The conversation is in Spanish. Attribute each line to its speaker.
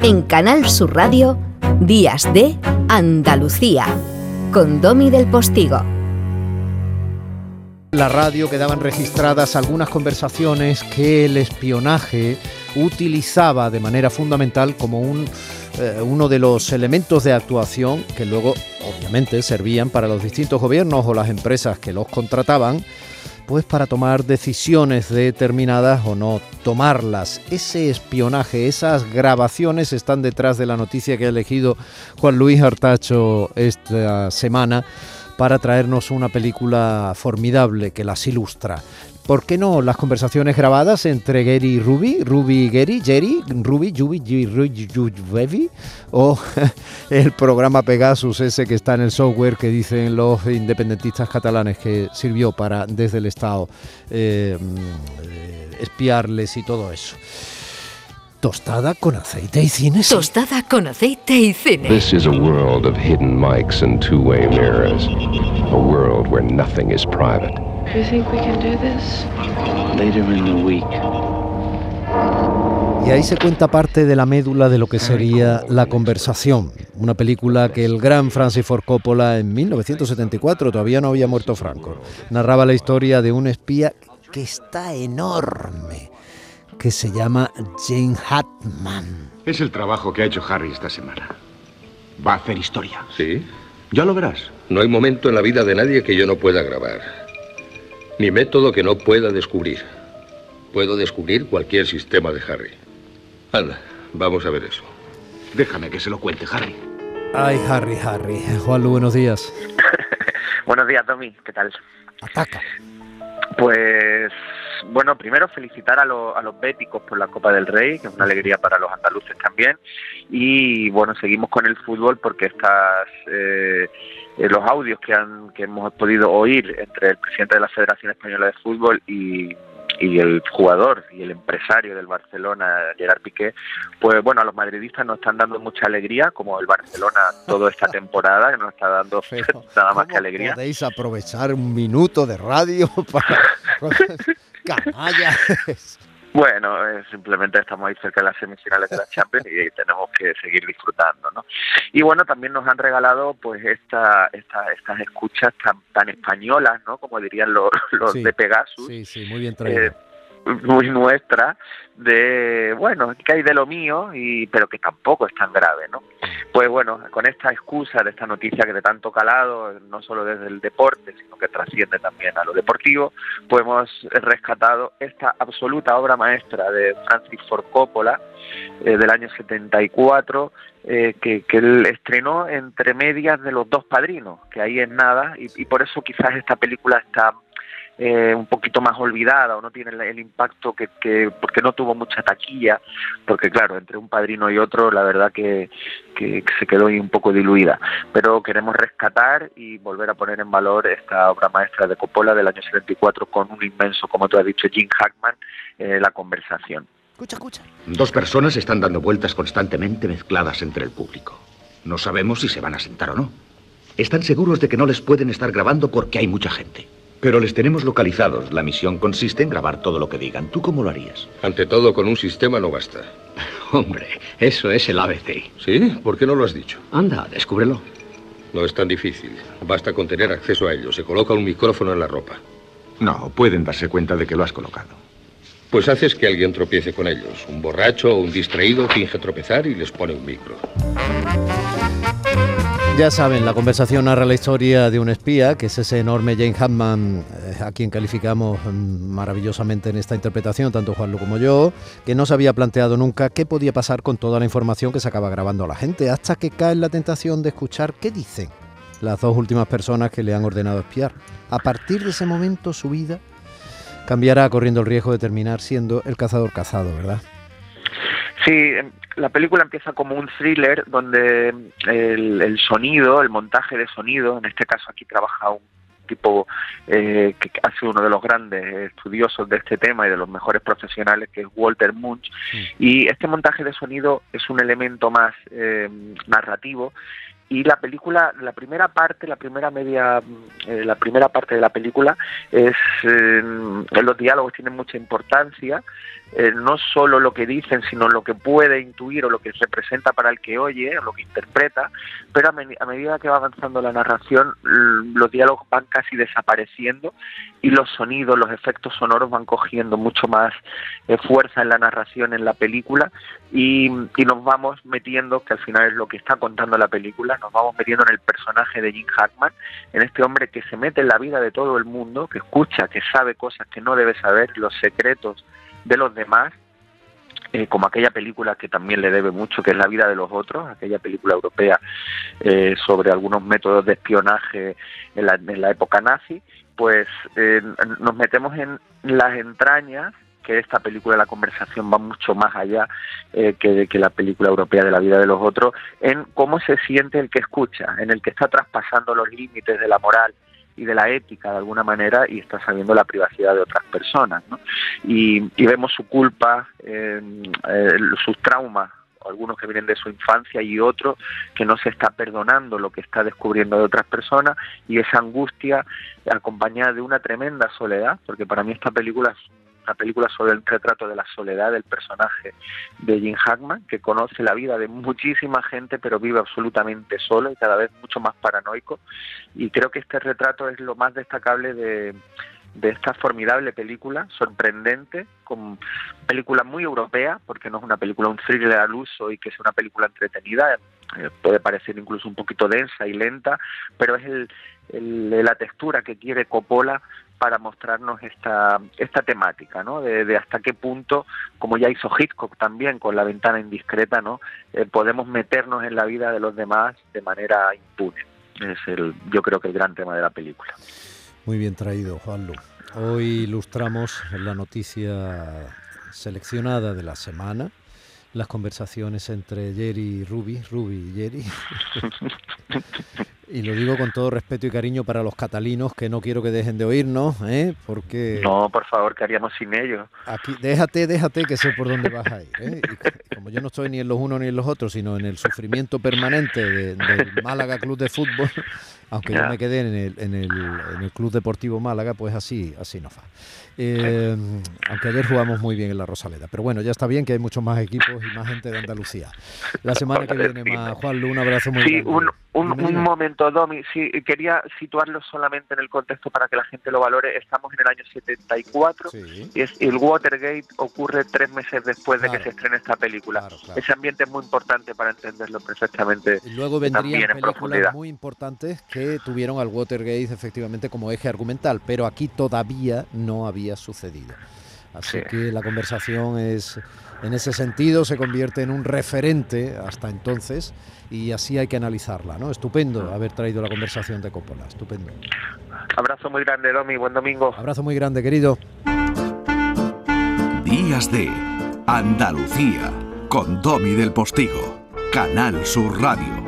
Speaker 1: En Canal Sur Radio, Días de Andalucía, con Domi del Postigo.
Speaker 2: La radio quedaban registradas algunas conversaciones que el espionaje utilizaba de manera fundamental como un, eh, uno de los elementos de actuación que luego obviamente servían para los distintos gobiernos o las empresas que los contrataban pues para tomar decisiones determinadas o no tomarlas. Ese espionaje, esas grabaciones están detrás de la noticia que ha elegido Juan Luis Artacho esta semana para traernos una película formidable que las ilustra. ¿Por qué no las conversaciones grabadas entre Gary y Ruby? Ruby y Gary, Jerry, Ruby, Yubi, Yubi, o el programa Pegasus ese que está en el software que dicen los independentistas catalanes que sirvió para desde el Estado eh, mm, espiarles y todo eso. Tostada con aceite y cine.
Speaker 1: Tostada con aceite y cine.
Speaker 3: This is a world of hidden mics and two-way mirrors. A world where nothing is private.
Speaker 4: Do you think we can do this? Later in the week.
Speaker 2: Y ahí se cuenta parte de la médula de lo que sería La conversación, una película que el gran Francis Ford Coppola en 1974, todavía no había muerto Franco, narraba la historia de un espía que está enorme, que se llama Jane Hartman.
Speaker 5: Es el trabajo que ha hecho Harry esta semana. Va a hacer historia.
Speaker 6: ¿Sí?
Speaker 5: Ya lo verás.
Speaker 6: No hay momento en la vida de nadie que yo no pueda grabar. Ni método que no pueda descubrir. Puedo descubrir cualquier sistema de Harry. Anda, vamos a ver eso.
Speaker 5: Déjame que se lo cuente, Harry.
Speaker 2: Ay, Harry, Harry. Juanlu, buenos días.
Speaker 7: Buenos días, Tommy. ¿Qué tal?
Speaker 2: Ataca.
Speaker 7: Pues bueno, primero felicitar a, lo- a los béticos por la Copa del Rey, que es una alegría para los andaluces también. Y bueno, seguimos con el fútbol porque estas eh, eh, los audios que han que hemos podido oír entre el presidente de la Federación Española de Fútbol y y el jugador y el empresario del Barcelona, Gerard Piqué, pues bueno, a los madridistas nos están dando mucha alegría, como el Barcelona toda esta temporada, que nos está dando nada más que
Speaker 2: ¿cómo
Speaker 7: alegría.
Speaker 2: podéis aprovechar un minuto de radio para... Canallas.
Speaker 7: Bueno, eh, simplemente estamos ahí cerca de las semifinales de la Champions y tenemos que seguir disfrutando, ¿no? Y bueno, también nos han regalado pues esta, esta, estas escuchas tan, tan españolas, ¿no? Como dirían los, los
Speaker 2: Sí,
Speaker 7: de Pegasus,
Speaker 2: Sí, sí, muy bien traído.
Speaker 7: eh, muy nuestra, de, bueno, que hay de lo mío, y pero que tampoco es tan grave, ¿no? Pues bueno, con esta excusa de esta noticia que de tanto calado, no solo desde el deporte, sino que trasciende también a lo deportivo, pues hemos rescatado esta absoluta obra maestra de Francis Ford Coppola eh, del año 74, eh, que, que él estrenó entre medias de los dos padrinos, que ahí es nada, y, y por eso quizás esta película está eh, un poquito más olvidada o no tiene el, el impacto que, que porque no tuvo mucha taquilla porque claro entre un padrino y otro la verdad que, que se quedó ahí un poco diluida pero queremos rescatar y volver a poner en valor esta obra maestra de Coppola del año 74 con un inmenso como tú has dicho Jim Hackman eh, la conversación
Speaker 2: Escucha, escucha.
Speaker 5: Dos personas están dando vueltas constantemente mezcladas entre el público. No sabemos si se van a sentar o no. Están seguros de que no les pueden estar grabando porque hay mucha gente. Pero les tenemos localizados. La misión consiste en grabar todo lo que digan. ¿Tú cómo lo harías?
Speaker 6: Ante todo, con un sistema no basta.
Speaker 8: Hombre, eso es el ABC.
Speaker 6: ¿Sí? ¿Por qué no lo has dicho?
Speaker 8: Anda, descúbrelo.
Speaker 6: No es tan difícil. Basta con tener acceso a ello. Se coloca un micrófono en la ropa.
Speaker 5: No, pueden darse cuenta de que lo has colocado.
Speaker 6: Pues haces que alguien tropiece con ellos. Un borracho o un distraído finge tropezar y les pone un micro.
Speaker 2: Ya saben, la conversación narra la historia de un espía, que es ese enorme Jane Hammond, eh, a quien calificamos mm, maravillosamente en esta interpretación, tanto Juanlu como yo, que no se había planteado nunca qué podía pasar con toda la información que se acaba grabando a la gente, hasta que cae en la tentación de escuchar qué dicen las dos últimas personas que le han ordenado espiar. A partir de ese momento su vida cambiará corriendo el riesgo de terminar siendo el cazador cazado, ¿verdad?
Speaker 7: Sí, la película empieza como un thriller donde el, el sonido, el montaje de sonido, en este caso aquí trabaja un tipo eh, que ha sido uno de los grandes estudiosos de este tema y de los mejores profesionales, que es Walter Munch, y este montaje de sonido es un elemento más eh, narrativo y la película la primera parte la primera media eh, la primera parte de la película es eh, los diálogos tienen mucha importancia eh, no solo lo que dicen, sino lo que puede intuir o lo que representa para el que oye o lo que interpreta, pero a, medida que va avanzando la narración, los diálogos van casi desapareciendo y los sonidos, los efectos sonoros van cogiendo mucho más eh, fuerza en la narración, en la película, y, y, nos vamos metiendo, que al final es lo que está contando la película, nos vamos metiendo en el personaje de Jim Hackman, en este hombre que se mete en la vida de todo el mundo, que escucha, que sabe cosas que no debe saber, los secretos de los demás, eh, como aquella película que también le debe mucho, que es La vida de los otros, aquella película europea eh, sobre algunos métodos de espionaje en la, en la época nazi, pues eh, nos metemos en las entrañas que esta película de la conversación va mucho más allá que, que la película europea de la vida de los otros, en cómo se siente el que escucha, en el que está traspasando los límites de la moral, y de la ética de alguna manera y está sabiendo la privacidad de otras personas. ¿no? Y, vemos su culpa, eh, sus traumas, algunos que vienen de su infancia y otros que no se está perdonando lo que está descubriendo de otras personas y esa angustia acompañada de una tremenda soledad, porque para mí esta película es una película sobre el retrato de la soledad del personaje de Jim Hackman, que conoce la vida de muchísima gente, pero vive absolutamente solo y cada vez mucho más paranoico. Y creo que este retrato es lo más destacable de, de esta formidable película, sorprendente, con película muy europea, porque no es una película, un thriller al uso y que es una película entretenida, eh, puede parecer incluso un poquito densa y lenta, pero es el, la textura que quiere Coppola para mostrarnos esta, esta temática, ¿no? De, hasta qué punto, como ya hizo Hitchcock también con la ventana indiscreta, ¿no? Eh, podemos meternos en la vida de los demás de manera impune. Es el, yo creo que el gran tema de la película.
Speaker 2: Muy bien traído, Juanlu. Hoy ilustramos la noticia seleccionada de la semana, las conversaciones entre Jerry y Ruby, Ruby y Jerry. y lo digo con todo respeto y cariño para los catalinos que no quiero que dejen de oírnos, ¿eh? porque...
Speaker 7: No, por favor, ¿qué haríamos sin ellos?
Speaker 2: Aquí, déjate, déjate que sé por dónde vas a ir. ¿eh? como yo no estoy ni en los unos ni en los otros, sino en el sufrimiento permanente del Málaga Club de Fútbol, aunque yo me quedé en el, en, el, en el Club Deportivo Málaga, pues así, así no va. Eh, aunque ayer jugamos muy bien en la Rosaleda. Pero bueno, ya está bien que hay muchos más equipos y más gente de Andalucía. La semana que viene más. Juan Lu, un abrazo muy
Speaker 7: sí, Un, un, momento, Domi. Sí, quería situarlo solamente en el contexto para que la gente lo valore. Estamos en el año 74 y es, el Watergate ocurre tres meses después de que se estrene esta película. Ese ambiente es muy importante para entenderlo perfectamente.
Speaker 2: Y luego vendrían películas muy importantes que tuvieron al Watergate efectivamente como eje argumental, pero aquí todavía no había sucedido. Así que la conversación es, en ese sentido, se convierte en un referente hasta entonces y así hay que analizarla, ¿no? Estupendo haber traído la conversación de Coppola, estupendo.
Speaker 7: Abrazo muy grande, Domi, buen domingo.
Speaker 2: Abrazo muy grande, querido.
Speaker 9: Días de Andalucía, con Domi del Postigo, Canal Sur Radio.